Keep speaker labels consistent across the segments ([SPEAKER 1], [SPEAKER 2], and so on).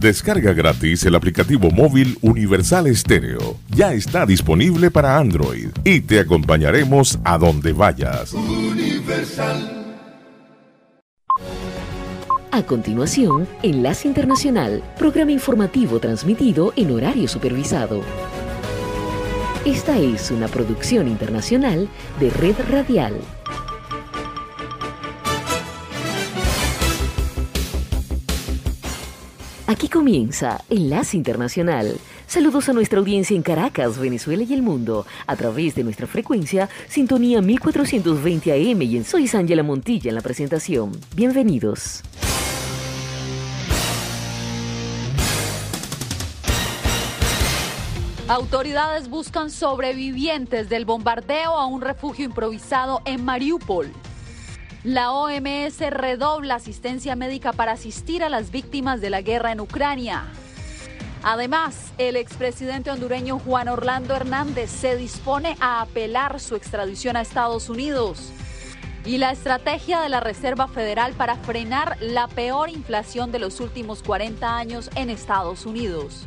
[SPEAKER 1] Descarga gratis el aplicativo móvil Universal Estéreo. Ya está disponible para Android y te acompañaremos a donde vayas.
[SPEAKER 2] A continuación, Enlace Internacional, programa informativo transmitido en horario supervisado. Esta es una producción internacional de Red Radial. Aquí comienza Enlace Internacional. Saludos a nuestra audiencia en Caracas, Venezuela y el mundo, a través de nuestra frecuencia Sintonía 1420 AM y en Soy Ángela Montilla en la presentación. Bienvenidos.
[SPEAKER 3] Autoridades buscan sobrevivientes del bombardeo a un refugio improvisado en Mariupol. La OMS redobla asistencia médica para asistir a las víctimas de la guerra en Ucrania. Además, el expresidente hondureño Juan Orlando Hernández se dispone a apelar su extradición a Estados Unidos. Y la estrategia de la Reserva Federal para frenar la peor inflación de los últimos 40 años en Estados Unidos.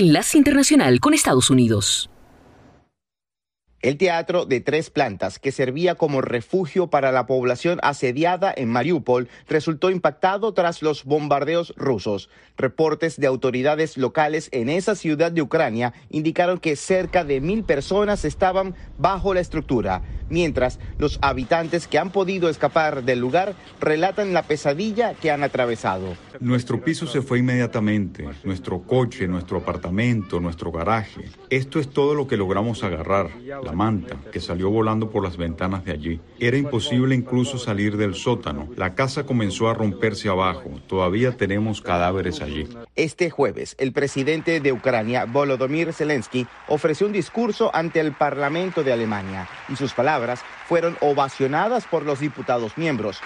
[SPEAKER 2] Enlace Internacional con Estados Unidos.
[SPEAKER 4] El teatro de tres plantas, que servía como refugio para la población asediada en Mariupol, resultó impactado tras los bombardeos rusos. Reportes de autoridades locales en esa ciudad de Ucrania indicaron que cerca de mil personas estaban bajo la estructura, mientras los habitantes que han podido escapar del lugar relatan la pesadilla que han atravesado.
[SPEAKER 5] Nuestro piso se fue inmediatamente, nuestro coche, nuestro apartamento, nuestro garaje. Esto es todo lo que logramos agarrar manta, que salió volando por las ventanas de allí. Era imposible incluso salir del sótano. La casa comenzó a romperse abajo. Todavía tenemos cadáveres allí.
[SPEAKER 4] Este jueves, el presidente de Ucrania, Volodymyr Zelensky, ofreció un discurso ante el Parlamento de Alemania y sus palabras fueron ovacionadas por los diputados miembros.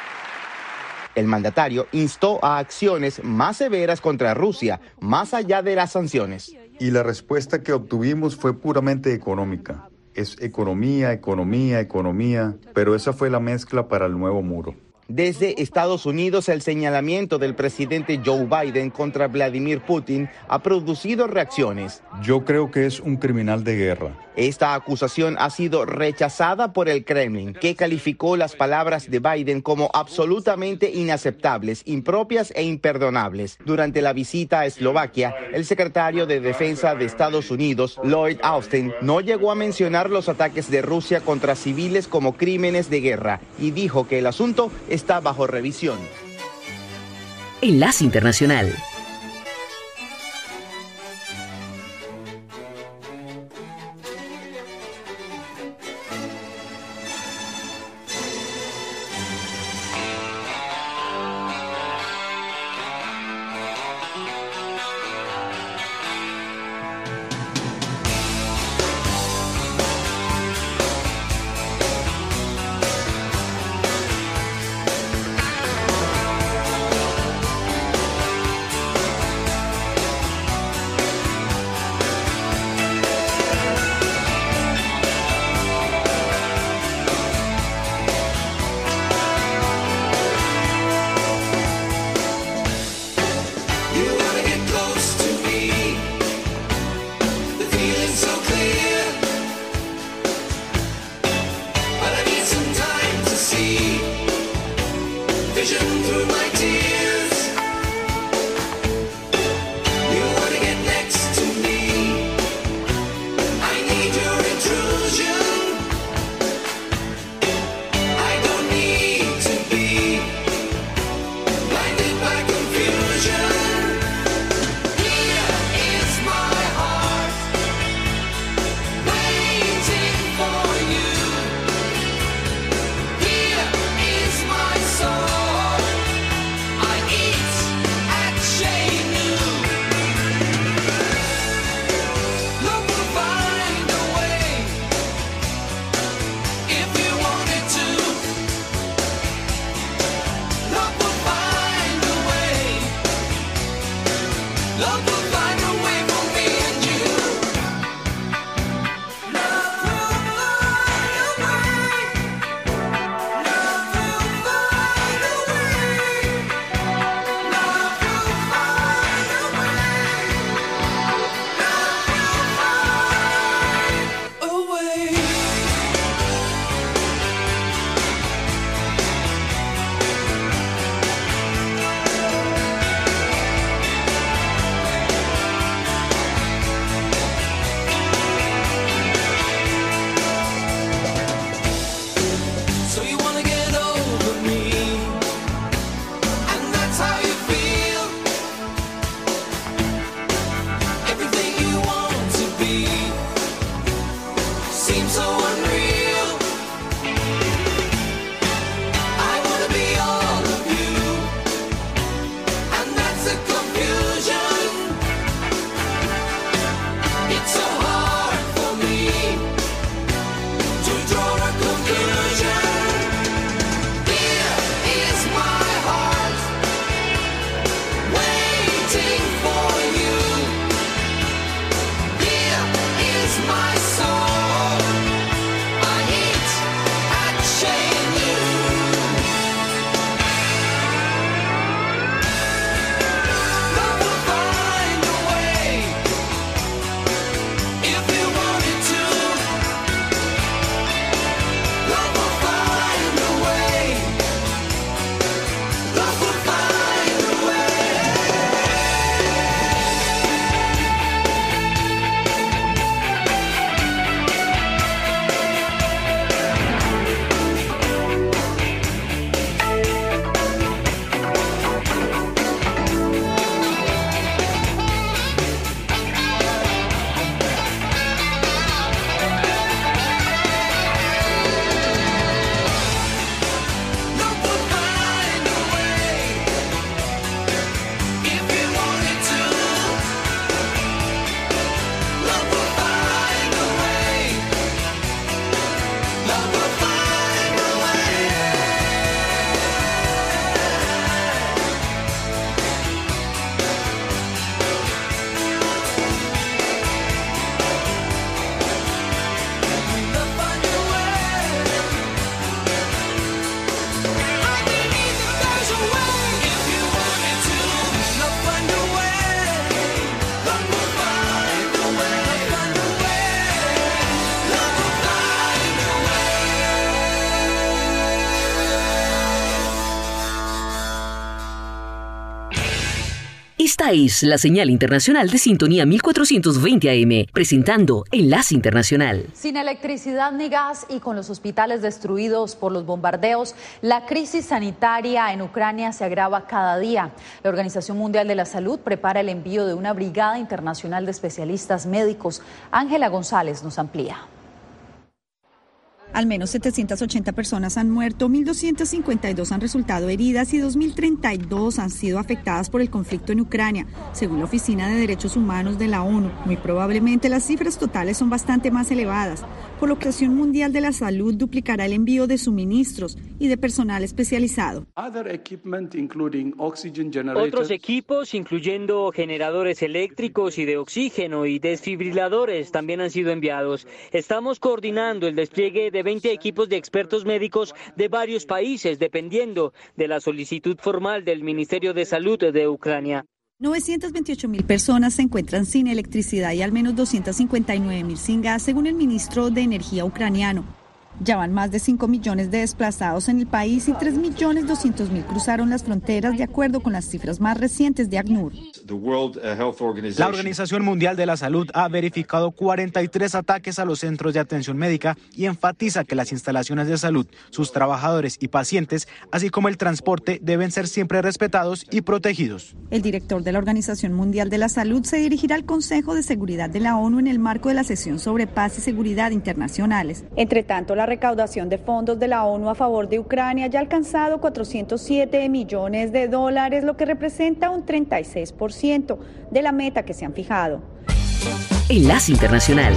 [SPEAKER 4] El mandatario instó a acciones más severas contra Rusia, más allá de las sanciones.
[SPEAKER 5] Y la respuesta que obtuvimos fue puramente económica es economía, economía, economía, pero esa fue la mezcla para el nuevo muro.
[SPEAKER 4] Desde Estados Unidos, el señalamiento del presidente Joe Biden contra Vladimir Putin ha producido reacciones.
[SPEAKER 5] Yo creo que es un criminal de guerra.
[SPEAKER 4] Esta acusación ha sido rechazada por el Kremlin, que calificó las palabras de Biden como absolutamente inaceptables, impropias e imperdonables. Durante la visita a Eslovaquia, el secretario de Defensa de Estados Unidos, Lloyd Austin, no llegó a mencionar los ataques de Rusia contra civiles como crímenes de guerra y dijo que el asunto está bajo revisión.
[SPEAKER 6] Enlace Internacional.
[SPEAKER 2] La señal internacional de sintonía 1420 AM, presentando Enlace Internacional.
[SPEAKER 3] Sin electricidad ni gas y con los hospitales destruidos por los bombardeos, la crisis sanitaria en Ucrania se agrava cada día. La Organización Mundial de la Salud prepara el envío de una brigada internacional de especialistas médicos. Ángela González nos amplía.
[SPEAKER 7] Al menos 780 personas han muerto, 1.252 han resultado heridas y 2.032 han sido afectadas por el conflicto en Ucrania, según la Oficina de Derechos Humanos de la ONU. Muy probablemente las cifras totales son bastante más elevadas, por lo que la Organización Mundial de la Salud duplicará el envío de suministros y de personal especializado.
[SPEAKER 8] Otros equipos, incluyendo generadores eléctricos y de oxígeno y desfibriladores, también han sido enviados. Estamos coordinando el despliegue de 20 equipos de expertos médicos de varios países, dependiendo de la solicitud formal del Ministerio de Salud de Ucrania.
[SPEAKER 7] 928 mil personas se encuentran sin electricidad y al menos 259 mil sin gas, según el ministro de Energía ucraniano. Ya van más de 5 millones de desplazados en el país y 3 millones 200 mil cruzaron las fronteras de acuerdo con las cifras más recientes de ACNUR.
[SPEAKER 9] La Organización Mundial de la Salud ha verificado 43 ataques a los centros de atención médica y enfatiza que las instalaciones de salud, sus trabajadores y pacientes, así como el transporte, deben ser siempre respetados y protegidos.
[SPEAKER 7] El director de la Organización Mundial de la Salud se dirigirá al Consejo de Seguridad de la ONU en el marco de la sesión sobre paz y seguridad internacionales. Entre tanto, la recaudación de fondos de la ONU a favor de Ucrania ya ha alcanzado 407 millones de dólares, lo que representa un 36% de la meta que se han fijado.
[SPEAKER 2] Enlace Internacional.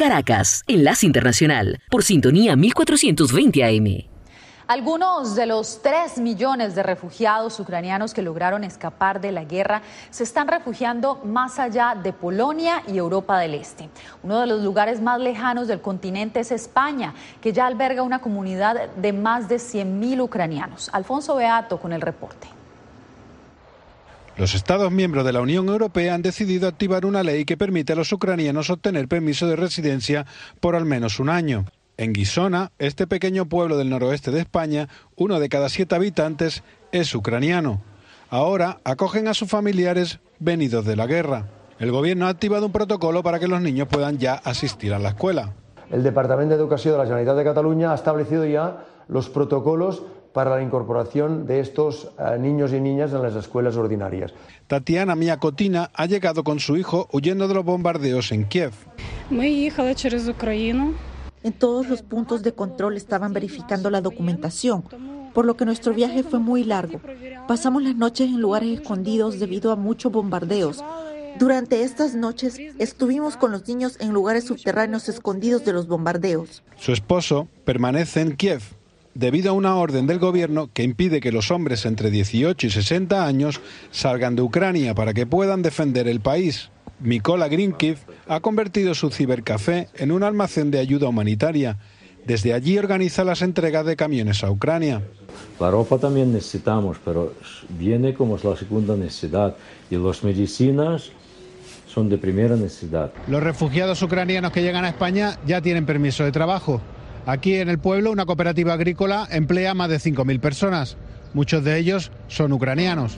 [SPEAKER 2] Caracas, Enlace Internacional, por sintonía 1420 AM.
[SPEAKER 3] Algunos de los 3 millones de refugiados ucranianos que lograron escapar de la guerra se están refugiando más allá de Polonia y Europa del Este. Uno de los lugares más lejanos del continente es España, que ya alberga una comunidad de más de 100.000 ucranianos. Alfonso Beato con el reporte.
[SPEAKER 10] Los Estados miembros de la Unión Europea han decidido activar una ley que permite a los ucranianos obtener permiso de residencia por al menos un año. En Guisona, este pequeño pueblo del noroeste de España, uno de cada siete habitantes es ucraniano. Ahora acogen a sus familiares venidos de la guerra. El gobierno ha activado un protocolo para que los niños puedan ya asistir a la escuela.
[SPEAKER 11] El Departamento de Educación de la Generalitat de Cataluña ha establecido ya los protocolos para la incorporación de estos eh, niños y niñas en las escuelas ordinarias.
[SPEAKER 10] Tatiana Miakotina ha llegado con su hijo huyendo de los bombardeos en Kiev.
[SPEAKER 12] En todos los puntos de control estaban verificando la documentación, por lo que nuestro viaje fue muy largo. Pasamos las noches en lugares escondidos debido a muchos bombardeos. Durante estas noches estuvimos con los niños en lugares subterráneos escondidos de los bombardeos.
[SPEAKER 10] Su esposo permanece en Kiev debido a una orden del gobierno que impide que los hombres entre 18 y 60 años salgan de Ucrania para que puedan defender el país. Mikola Grinkiv ha convertido su cibercafé en un almacén de ayuda humanitaria. Desde allí organiza las entregas de camiones a Ucrania.
[SPEAKER 13] La ropa también necesitamos, pero viene como la segunda necesidad. Y las medicinas son de primera necesidad.
[SPEAKER 10] Los refugiados ucranianos que llegan a España ya tienen permiso de trabajo. Aquí en el pueblo una cooperativa agrícola emplea más de 5.000 personas. Muchos de ellos son ucranianos.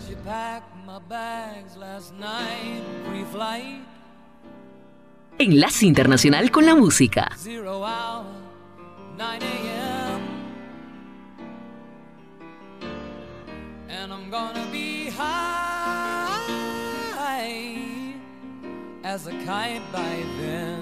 [SPEAKER 2] Enlace Internacional con la Música.
[SPEAKER 6] as a kite by then.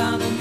[SPEAKER 6] brings me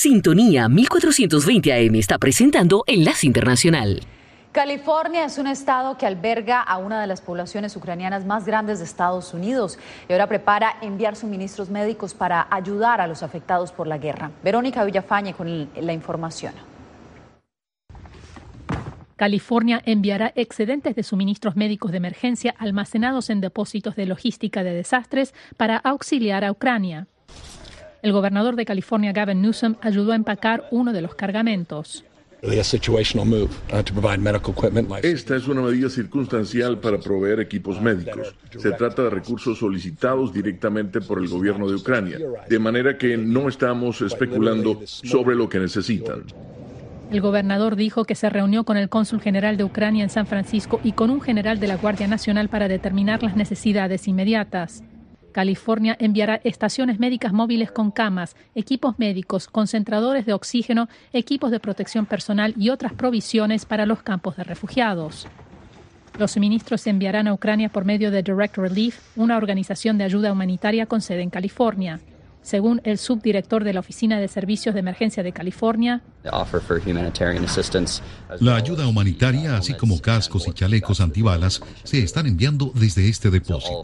[SPEAKER 2] Sintonía 1420 AM está presentando Enlace Internacional.
[SPEAKER 3] California es un estado que alberga a una de las poblaciones ucranianas más grandes de Estados Unidos y ahora prepara enviar suministros médicos para ayudar a los afectados por la guerra. Verónica Villafañe con la información.
[SPEAKER 14] California enviará excedentes de suministros médicos de emergencia almacenados en depósitos de logística de desastres para auxiliar a Ucrania. El gobernador de California, Gavin Newsom, ayudó a empacar uno de los cargamentos.
[SPEAKER 15] Esta es una medida circunstancial para proveer equipos médicos. Se trata de recursos solicitados directamente por el gobierno de Ucrania, de manera que no estamos especulando sobre lo que necesitan.
[SPEAKER 14] El gobernador dijo que se reunió con el cónsul general de Ucrania en San Francisco y con un general de la Guardia Nacional para determinar las necesidades inmediatas. California enviará estaciones médicas móviles con camas, equipos médicos, concentradores de oxígeno, equipos de protección personal y otras provisiones para los campos de refugiados. Los suministros se enviarán a Ucrania por medio de Direct Relief, una organización de ayuda humanitaria con sede en California. Según el subdirector de la Oficina de Servicios de Emergencia de California,
[SPEAKER 16] La ayuda humanitaria, así como cascos y chalecos antibalas, se están enviando desde este depósito.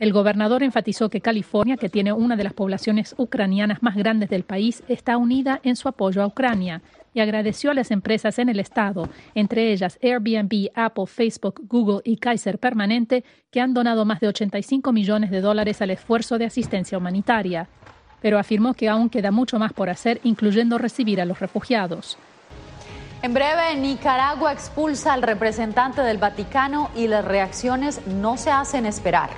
[SPEAKER 14] el gobernador enfatizó que California, que tiene una de las poblaciones ucranianas más grandes del país, está unida en su apoyo a Ucrania y agradeció a las empresas en el estado, entre ellas Airbnb, Apple, Facebook, Google y Kaiser Permanente, que han donado más de 85 millones de dólares al esfuerzo de asistencia humanitaria. Pero afirmó que aún queda mucho más por hacer, incluyendo recibir a los refugiados.
[SPEAKER 3] En breve, Nicaragua expulsa al representante del Vaticano y las reacciones no se hacen esperar.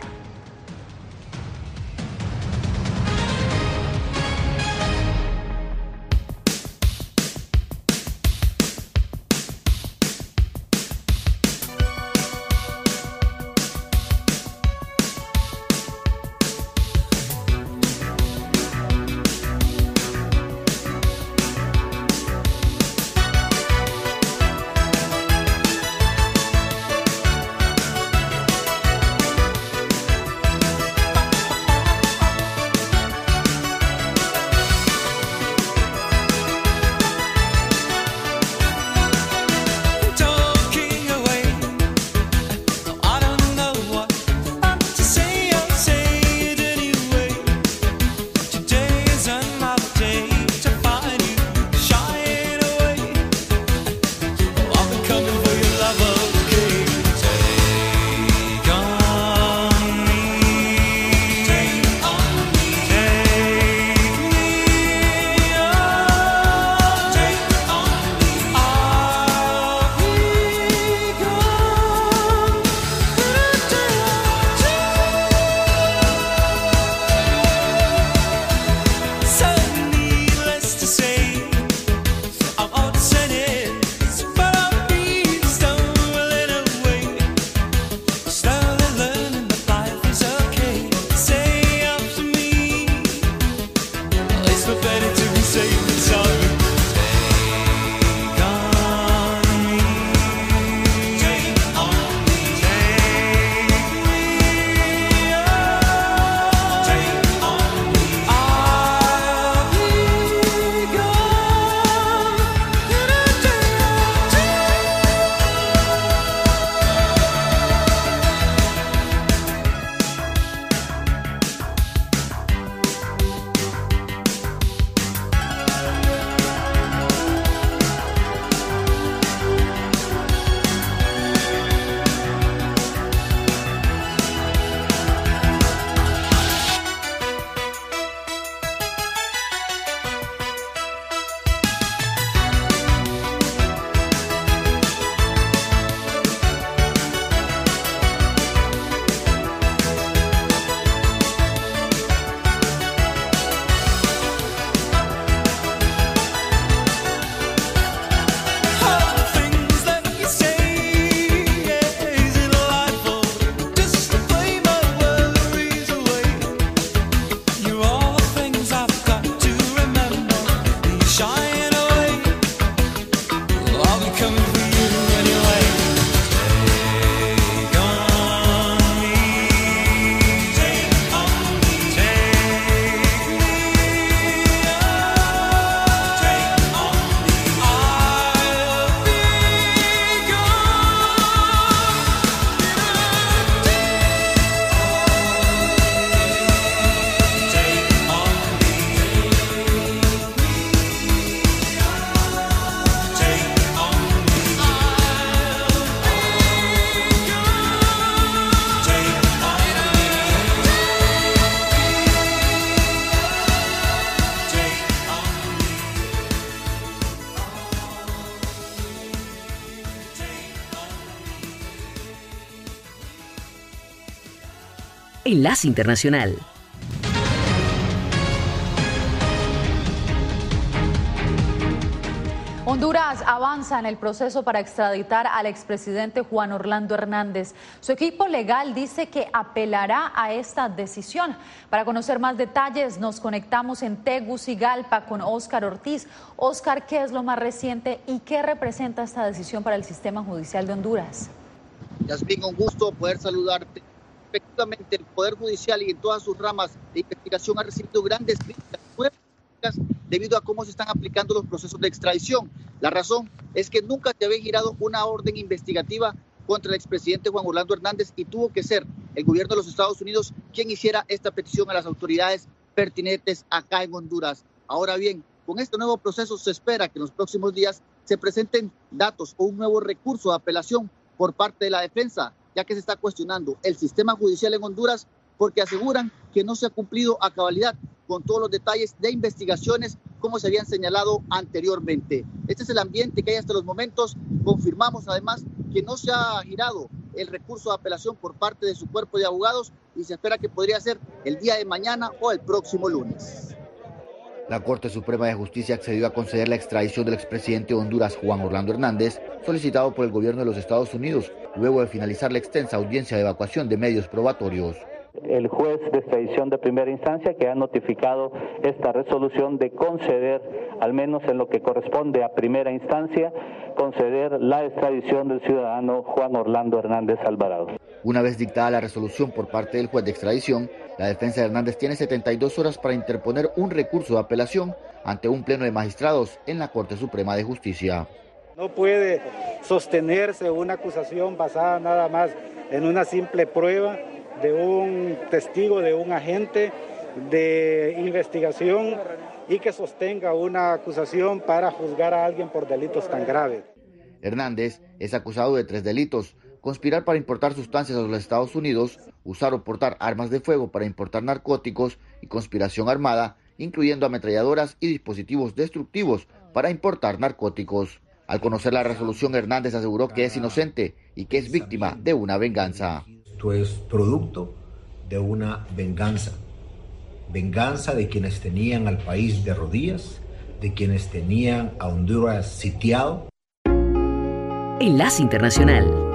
[SPEAKER 17] Enlace Internacional.
[SPEAKER 3] Honduras avanza en el proceso para extraditar al expresidente Juan Orlando Hernández. Su equipo legal dice que apelará a esta decisión. Para conocer más detalles, nos conectamos en Tegucigalpa con Óscar Ortiz. Óscar, ¿qué es lo más reciente y qué representa esta decisión para el sistema judicial de Honduras?
[SPEAKER 18] Yasmin, un gusto poder saludarte. Efectivamente, el Poder Judicial y en todas sus ramas de investigación ha recibido grandes críticas debido a cómo se están aplicando los procesos de extradición. La razón es que nunca te había girado una orden investigativa contra el expresidente Juan Orlando Hernández y tuvo que ser el gobierno de los Estados Unidos quien hiciera esta petición a las autoridades pertinentes acá en Honduras. Ahora bien, con este nuevo proceso se espera que en los próximos días se presenten datos o un nuevo recurso de apelación por parte de la defensa, ya que se está cuestionando el sistema judicial en Honduras porque aseguran que no se ha cumplido a cabalidad con todos los detalles de investigaciones como se habían señalado anteriormente. Este es el ambiente que hay hasta los momentos. Confirmamos además que no se ha girado el recurso de apelación por parte de su cuerpo de abogados y se espera que podría ser el día de mañana o el próximo lunes.
[SPEAKER 19] La Corte Suprema de Justicia accedió a conceder la extradición del expresidente de Honduras, Juan Orlando Hernández, solicitado por el gobierno de los Estados Unidos, luego de finalizar la extensa audiencia de evacuación de medios probatorios
[SPEAKER 20] el juez de extradición de primera instancia que ha notificado esta resolución de conceder, al menos en lo que corresponde a primera instancia, conceder la extradición del ciudadano Juan Orlando Hernández Alvarado.
[SPEAKER 19] Una vez dictada la resolución por parte del juez de extradición, la defensa de Hernández tiene 72 horas para interponer un recurso de apelación ante un pleno de magistrados en la Corte Suprema de Justicia.
[SPEAKER 21] No puede sostenerse una acusación basada nada más en una simple prueba de un testigo, de un agente de investigación y que sostenga una acusación para juzgar a alguien por delitos tan graves.
[SPEAKER 19] Hernández es acusado de tres delitos, conspirar para importar sustancias a los Estados Unidos, usar o portar armas de fuego para importar narcóticos y conspiración armada, incluyendo ametralladoras y dispositivos destructivos para importar narcóticos. Al conocer la resolución, Hernández aseguró que es inocente y que es víctima de una venganza.
[SPEAKER 22] Esto es producto de una venganza. Venganza de quienes tenían al país de rodillas, de quienes tenían a Honduras sitiado.
[SPEAKER 17] Enlace Internacional.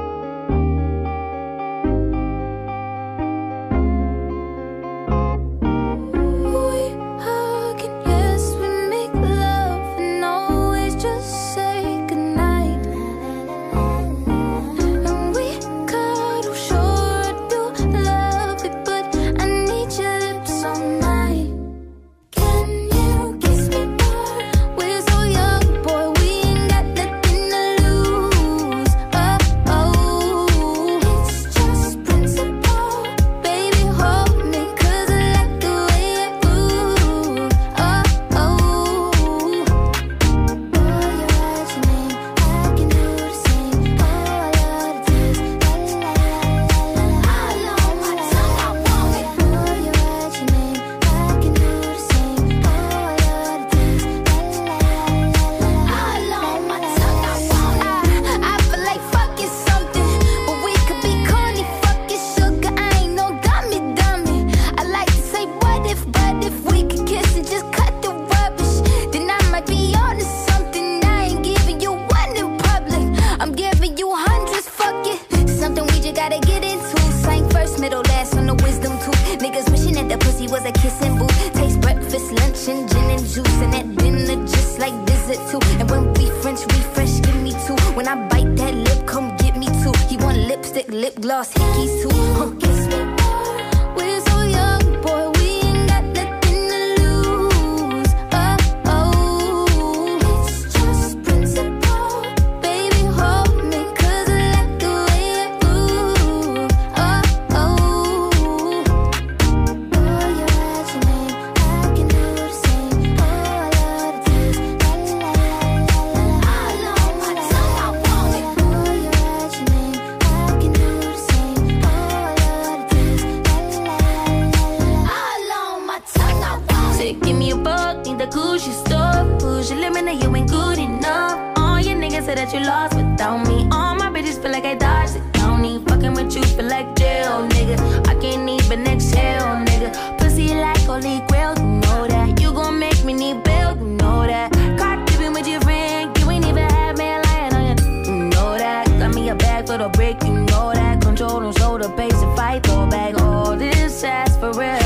[SPEAKER 23] give me a book, Need the Gucci stuff. Push your limit, you ain't good enough. All your niggas say that you lost without me. All my bitches feel like I don't need Fucking with you feel like jail, nigga. I can't even exhale, nigga. Pussy like holy grail, you know that. You gon' make me need bail, you know that. Caught dipping with your friend, you ain't even had man lying on you, You know that. Got me a bag for the break, you know that. Control on shoulder, pace and fight, throw back all this ass for real.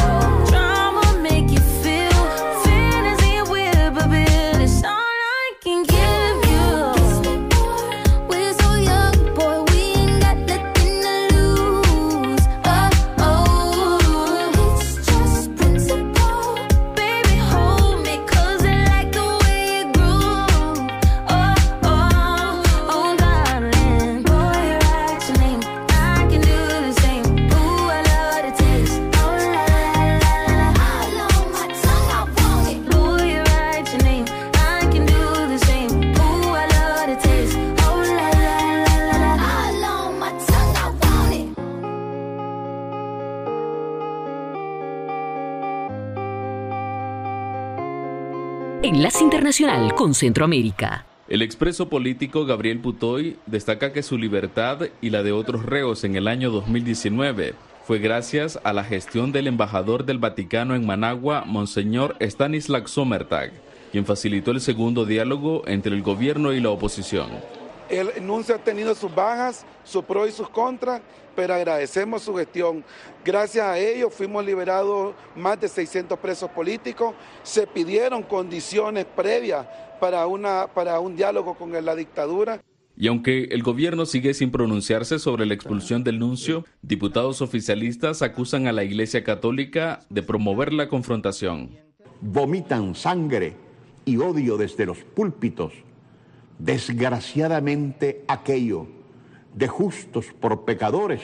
[SPEAKER 24] Internacional con Centroamérica.
[SPEAKER 25] El expreso político Gabriel Putoy destaca que su libertad y la de otros reos en el año 2019 fue gracias a la gestión del embajador del Vaticano en Managua, Monseñor Stanislav Sommertag, quien facilitó el segundo diálogo entre el gobierno y la oposición.
[SPEAKER 22] El nuncio ha tenido sus bajas, sus pros y sus contras, pero agradecemos su gestión. Gracias a ello fuimos liberados más de 600 presos políticos. Se pidieron condiciones previas para, una, para un diálogo con la dictadura.
[SPEAKER 25] Y aunque el gobierno sigue sin pronunciarse sobre la expulsión del nuncio, diputados oficialistas acusan a la Iglesia Católica de promover la confrontación.
[SPEAKER 26] vomitan sangre y odio desde los púlpitos. Desgraciadamente aquello de justos por pecadores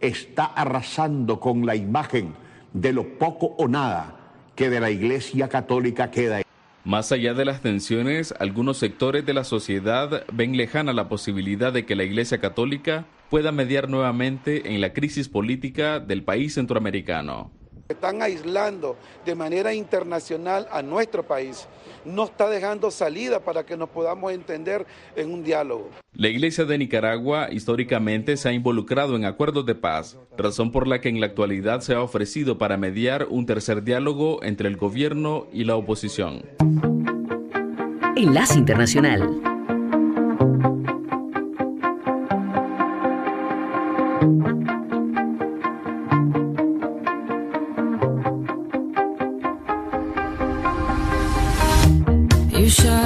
[SPEAKER 26] está arrasando con la imagen de lo poco o nada que de la Iglesia Católica queda.
[SPEAKER 25] Más allá de las tensiones, algunos sectores de la sociedad ven lejana la posibilidad de que la Iglesia Católica pueda mediar nuevamente en la crisis política del país centroamericano.
[SPEAKER 22] Están aislando de manera internacional a nuestro país. No está dejando salida para que nos podamos entender en un diálogo.
[SPEAKER 25] La Iglesia de Nicaragua históricamente se ha involucrado en acuerdos de paz, razón por la que en la actualidad se ha ofrecido para mediar un tercer diálogo entre el gobierno y la oposición.
[SPEAKER 24] Enlace Internacional.
[SPEAKER 23] You you
[SPEAKER 3] shine.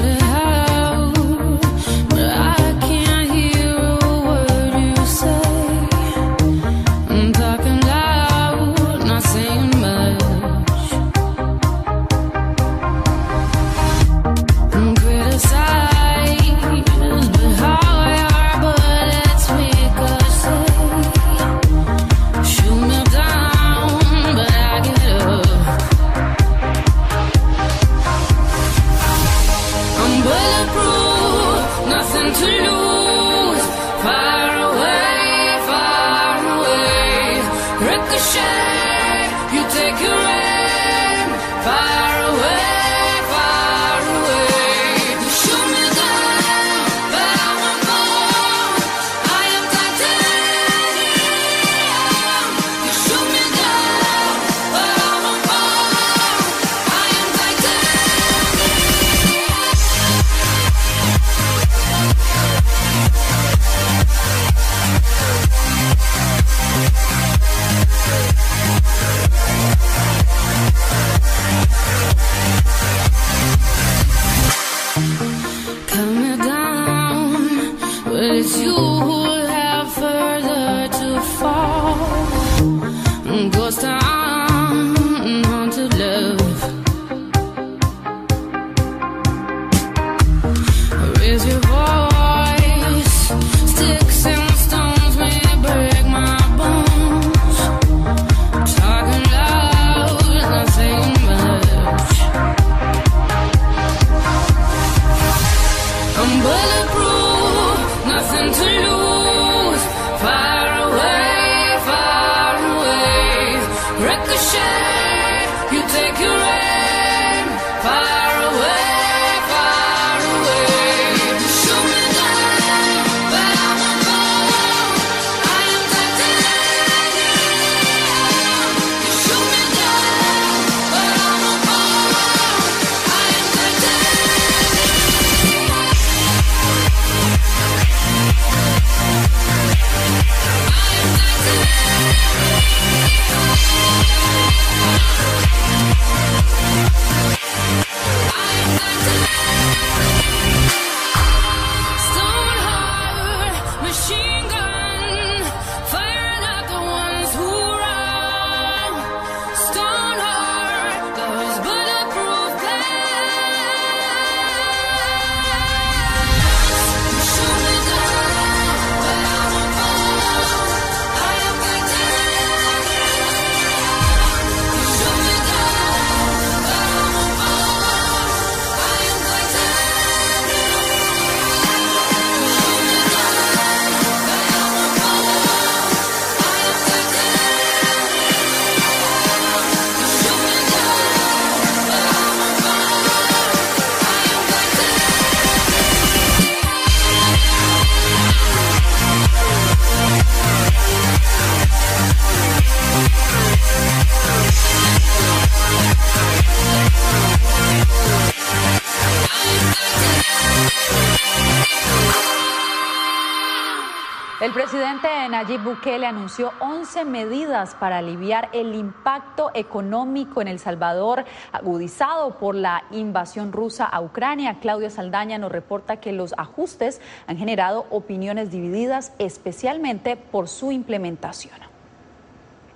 [SPEAKER 3] Bukele anunció 11 medidas para aliviar el impacto económico en El Salvador agudizado por la invasión rusa a Ucrania. Claudia Saldaña nos reporta que los ajustes han generado opiniones divididas, especialmente por su implementación.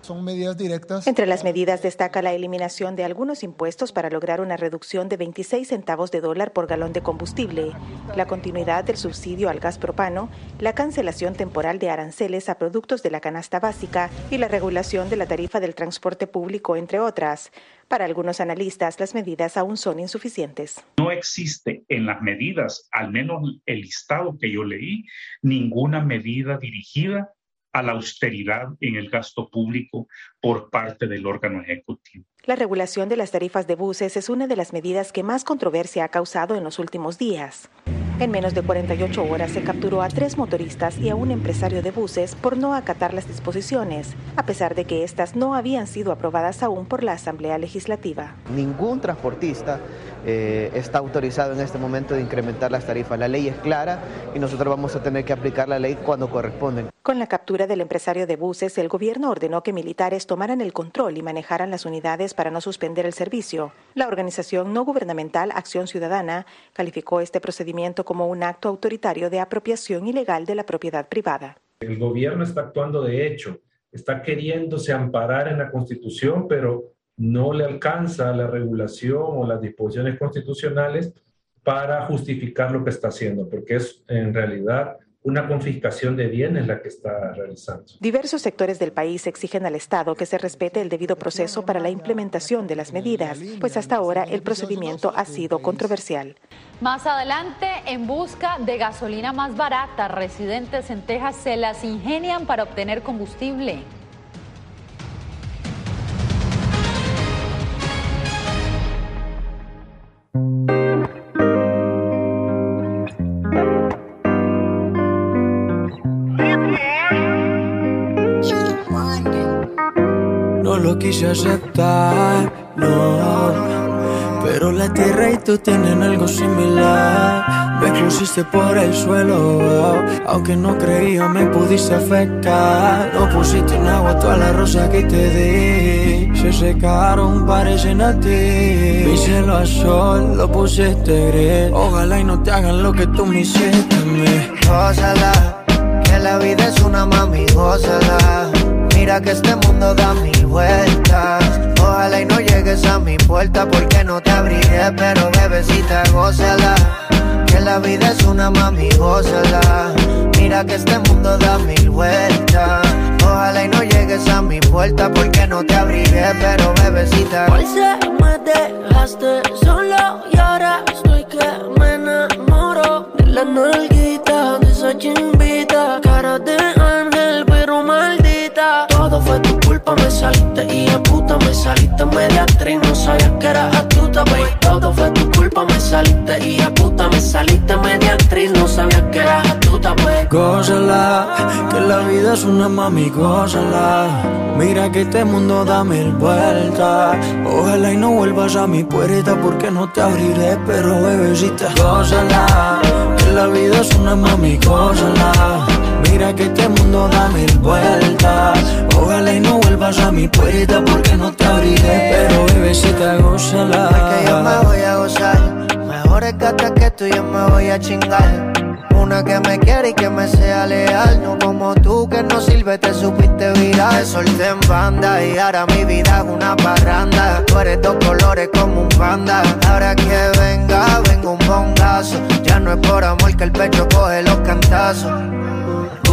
[SPEAKER 27] Son medidas directas.
[SPEAKER 28] Entre las medidas destaca la eliminación de algunos impuestos para lograr una reducción de 26 centavos de dólar por galón de combustible, la continuidad del subsidio al gas propano, la cancelación temporal de aranceles a productos de la canasta básica y la regulación de la tarifa del transporte público, entre otras. Para algunos analistas, las medidas aún son insuficientes.
[SPEAKER 29] No existe en las medidas, al menos el listado que yo leí, ninguna medida dirigida a la austeridad en el gasto público por parte del órgano ejecutivo.
[SPEAKER 28] La regulación de las tarifas de buses es una de las medidas que más controversia ha causado en los últimos días. En menos de 48 horas se capturó a tres motoristas y a un empresario de buses por no acatar las disposiciones, a pesar de que estas no habían sido aprobadas aún por la Asamblea Legislativa.
[SPEAKER 30] Ningún transportista eh, está autorizado en este momento de incrementar las tarifas. La ley es clara y nosotros vamos a tener que aplicar la ley cuando corresponden.
[SPEAKER 28] Con la captura del empresario de buses, el gobierno ordenó que militares tomaran el control y manejaran las unidades para no suspender el servicio. La organización no gubernamental Acción Ciudadana calificó este procedimiento como un acto autoritario de apropiación ilegal de la propiedad privada.
[SPEAKER 31] El gobierno está actuando de hecho, está queriéndose amparar en la Constitución, pero no le alcanza la regulación o las disposiciones constitucionales para justificar lo que está haciendo, porque es en realidad una confiscación de bienes la que está realizando.
[SPEAKER 28] Diversos sectores del país exigen al Estado que se respete el debido proceso para la implementación de las medidas, pues hasta ahora el procedimiento ha sido controversial.
[SPEAKER 3] Más adelante, en busca de gasolina más barata, residentes en Texas se las ingenian para obtener combustible.
[SPEAKER 23] Tú tienen algo similar. Me pusiste por el suelo, aunque no creía me pudiste afectar. No pusiste en agua toda la rosa que te di. Se secaron, parecen a ti. Mi cielo a sol, lo pusiste gris. Ojalá y no te hagan lo que tú me hiciste a mí.
[SPEAKER 32] Que la vida es una mami, gózala. Mira que este mundo da mil vueltas. Ojalá y no llegues a mi puerta porque no te abriré, pero bebecita, gózala. Que la vida es una mami, gózala. Mira que este mundo da mil vueltas. Ojalá y no llegues a mi puerta porque no te abriré, pero bebecita.
[SPEAKER 23] Hoy se me dejaste solo y ahora estoy que me enamoro de la nalguita, de esa chimbita, cara de ángel pero maldita. Todo fue tu culpa, me saliste a puta me saliste media actriz, no sabías que eras astuta, baby. Todo fue tu culpa, me saliste y a puta me saliste media actriz, no sabías que eras astuta, baby. Gózala, que la vida es una mami, gózala. Mira que este mundo da mil vueltas. Ojalá y no vuelvas a mi puerta porque no te abriré, pero bebecita, gózala. Que la vida es una mami, gózala. Mira que este mundo da mil vueltas. Ojalá y no vuelvas a mi puerta porque no te abriré, pero bebecita, gózala.
[SPEAKER 32] Que yo me voy a gozar. Mejores gatas que tú yo me voy a chingar. Una que me quiere y que me sea leal. No como tú que no sirve, te supiste virar. Te solté en banda y ahora mi vida es una parranda. Tú eres dos colores como un panda. Ahora que venga, vengo un bongazo. Ya no es por amor que el pecho coge los cantazos.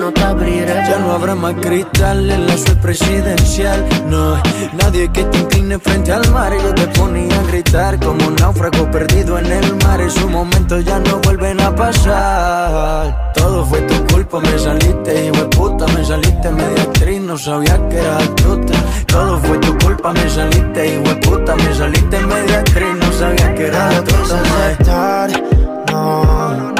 [SPEAKER 23] no te abriré. Ya no habrá más
[SPEAKER 6] cristal en la suerte presidencial. No nadie que te incline frente al mar. Yo te ponía a gritar como un náufrago perdido en el mar. Esos momentos ya no vuelven a pasar. Todo fue tu culpa, me saliste, hijo de puta. Me saliste media actriz, no sabía que era astuta. Todo fue tu culpa, me saliste, hijo de puta. Me saliste media actriz, no sabía que era astuta.
[SPEAKER 32] No, pero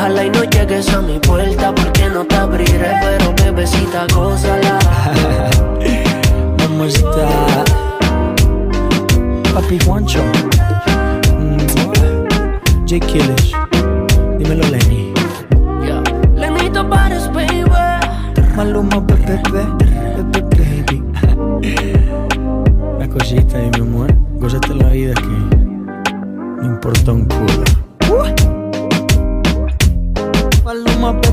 [SPEAKER 6] Ojalá y no llegues a mi puerta porque no te abriré. Pero bebecita, gózala. Mamacita. Papi Juancho. Mm, J. Killish. Dímelo, Lenny. Lenito Pares, baby. Maluma, bebé, baby. Una cosita y mi amor. Gózate la vida que no importa un culo. Maluma,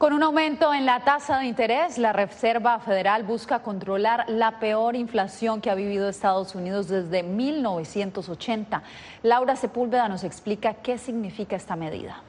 [SPEAKER 3] Con un aumento en la tasa de interés, la Reserva Federal busca controlar la peor inflación que ha vivido Estados Unidos desde 1980. Laura Sepúlveda nos explica qué significa esta medida.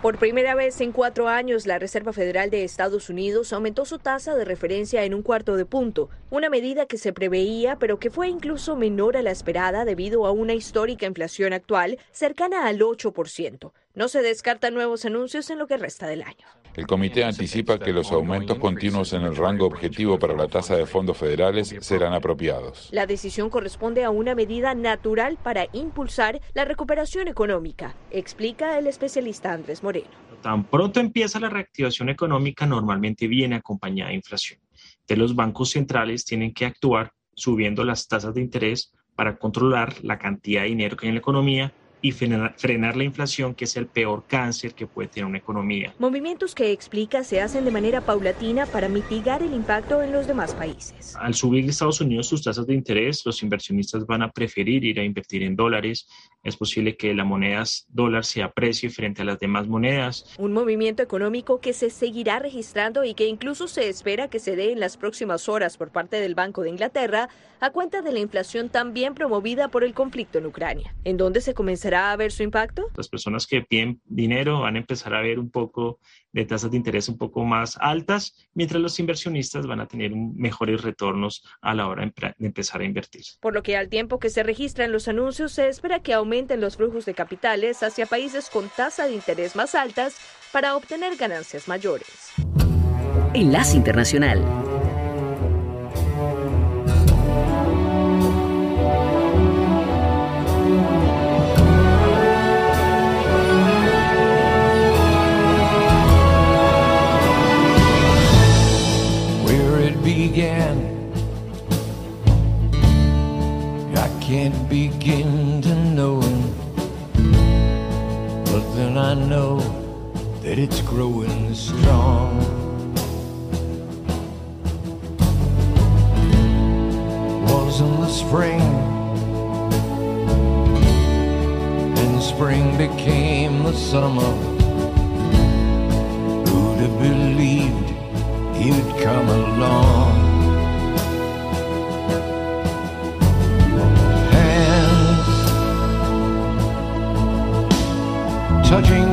[SPEAKER 33] Por primera vez en cuatro años, la Reserva Federal de Estados Unidos aumentó su tasa de referencia en un cuarto de punto, una medida que se preveía pero que fue incluso menor a la esperada debido a una histórica inflación actual cercana al 8%. No se descartan nuevos anuncios en lo que resta del año.
[SPEAKER 26] El comité anticipa que los aumentos continuos en el rango objetivo para la tasa de fondos federales serán apropiados.
[SPEAKER 33] La decisión corresponde a una medida natural para impulsar la recuperación económica, explica el especialista Andrés Moreno.
[SPEAKER 34] Tan pronto empieza la reactivación económica, normalmente viene acompañada de inflación. De los bancos centrales tienen que actuar subiendo las tasas de interés para controlar la cantidad de dinero que hay en la economía y frenar, frenar la inflación, que es el peor cáncer que puede tener una economía.
[SPEAKER 33] Movimientos que explica se hacen de manera paulatina para mitigar el impacto en los demás países.
[SPEAKER 34] Al subir Estados Unidos sus tasas de interés, los inversionistas van a preferir ir a invertir en dólares. Es posible que la moneda dólar se aprecie frente a las demás monedas.
[SPEAKER 33] Un movimiento económico que se seguirá registrando y que incluso se espera que se dé en las próximas horas por parte del Banco de Inglaterra a cuenta de la inflación también promovida por el conflicto en Ucrania, en donde se comenzará a ver su impacto.
[SPEAKER 34] Las personas que piden dinero van a empezar a ver un poco de tasas de interés un poco más altas, mientras los inversionistas van a tener mejores retornos a la hora de empezar a invertir.
[SPEAKER 33] Por lo que al tiempo que se registran los anuncios, se espera que aumenten los flujos de capitales hacia países con tasa de interés más altas para obtener ganancias mayores.
[SPEAKER 24] Enlace Internacional.
[SPEAKER 6] It began. I can't begin to know, but then I know that it's growing strong. Was in the spring, and spring became the summer. Who'd have believed? You'd come along. Hands, touching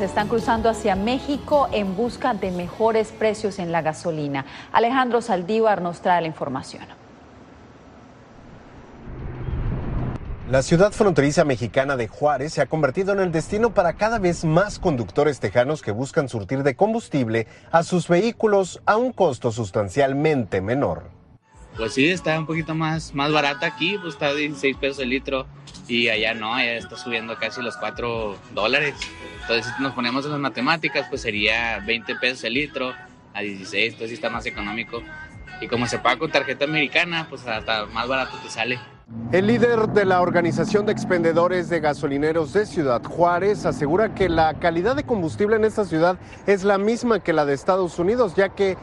[SPEAKER 3] Texas están cruzando hacia México en busca de mejores precios en la gasolina. Alejandro Saldívar nos trae la información.
[SPEAKER 26] La ciudad fronteriza mexicana de Juárez se ha convertido en el destino para cada vez más conductores tejanos que buscan surtir de combustible a sus vehículos a un costo sustancialmente menor.
[SPEAKER 35] Pues sí, está un poquito más, más barata aquí, pues está a 16 pesos el litro y allá no, allá está subiendo casi los 4 dólares. Entonces si nos ponemos en las matemáticas, pues sería 20 pesos el litro a 16, entonces está más económico. Y como se paga con tarjeta americana, pues hasta más barato te sale.
[SPEAKER 26] El líder de la Organización de Expendedores de Gasolineros de Ciudad Juárez asegura que la calidad de combustible en esta ciudad es la misma que la de Estados Unidos, ya que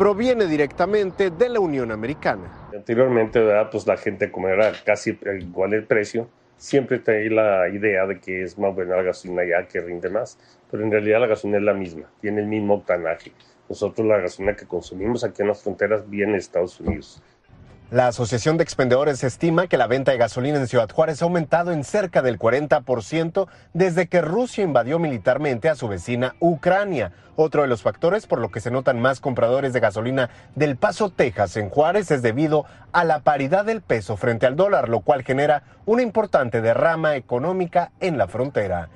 [SPEAKER 26] proviene directamente de la Unión Americana.
[SPEAKER 36] Anteriormente, ¿verdad? pues la gente como era casi igual el precio, siempre tenía la idea de que es más buena la gasolina ya que rinde más, pero en realidad la gasolina es la misma, tiene el mismo octanaje. Nosotros la gasolina que consumimos aquí en las fronteras viene de Estados Unidos.
[SPEAKER 26] La Asociación de Expendedores estima que la venta de gasolina en Ciudad Juárez ha aumentado en cerca del 40% desde que Rusia invadió militarmente a su vecina Ucrania. Otro de los factores por lo que se notan más compradores de gasolina del Paso, Texas, en Juárez es debido a la paridad del peso frente al dólar, lo cual genera una importante derrama económica en la frontera.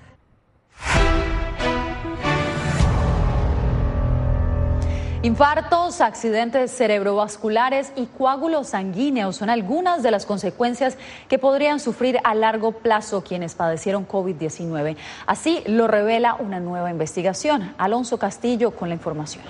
[SPEAKER 3] Infartos, accidentes cerebrovasculares y coágulos sanguíneos son algunas de las consecuencias que podrían sufrir a largo plazo quienes padecieron COVID-19. Así lo revela una nueva investigación. Alonso Castillo con la información.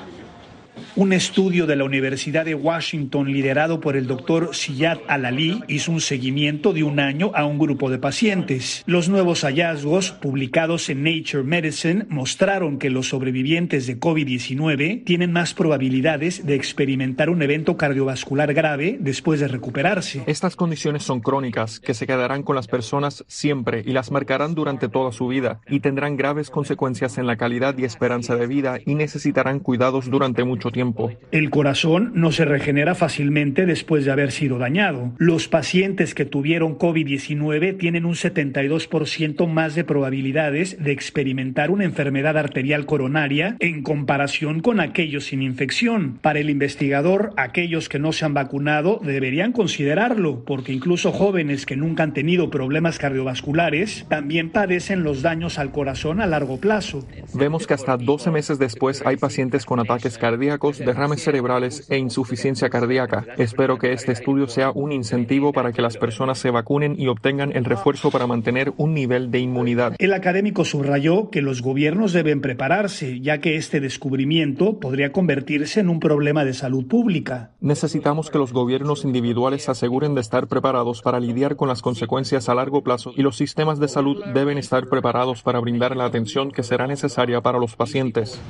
[SPEAKER 34] Un estudio de la Universidad de Washington liderado por el doctor Siyad Alali hizo un seguimiento de un año a un grupo de pacientes. Los nuevos hallazgos publicados en Nature Medicine mostraron que los sobrevivientes de COVID-19 tienen más probabilidades de experimentar un evento cardiovascular grave después de recuperarse.
[SPEAKER 37] Estas condiciones son crónicas que se quedarán con las personas siempre y las marcarán durante toda su vida y tendrán graves consecuencias en la calidad y esperanza de vida y necesitarán cuidados durante mucho tiempo.
[SPEAKER 34] El corazón no se regenera fácilmente después de haber sido dañado. Los pacientes que tuvieron COVID-19 tienen un 72% más de probabilidades de experimentar una enfermedad arterial coronaria en comparación con aquellos sin infección. Para el investigador, aquellos que no se han vacunado deberían considerarlo, porque incluso jóvenes que nunca han tenido problemas cardiovasculares también padecen los daños al corazón a largo plazo.
[SPEAKER 37] Vemos que hasta 12 meses después hay pacientes con ataques cardíacos infartos, derrames cerebrales e insuficiencia cardíaca. Espero que este estudio sea un incentivo para que las personas se vacunen y obtengan el refuerzo para mantener un nivel de inmunidad.
[SPEAKER 34] El académico subrayó que los gobiernos deben prepararse, ya que este descubrimiento podría convertirse en un problema de salud pública.
[SPEAKER 37] Necesitamos que los gobiernos individuales se aseguren de estar preparados para lidiar con las consecuencias a largo plazo y los sistemas de salud deben estar preparados para brindar la atención que será necesaria para los pacientes.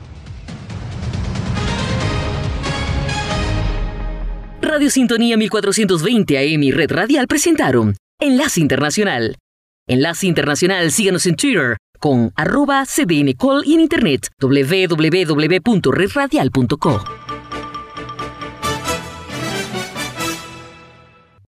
[SPEAKER 24] Radio Sintonía 1420 AM y Red Radial presentaron Enlace Internacional. Enlace Internacional, síganos en Twitter con arroba cdncall y en internet www.redradial.co.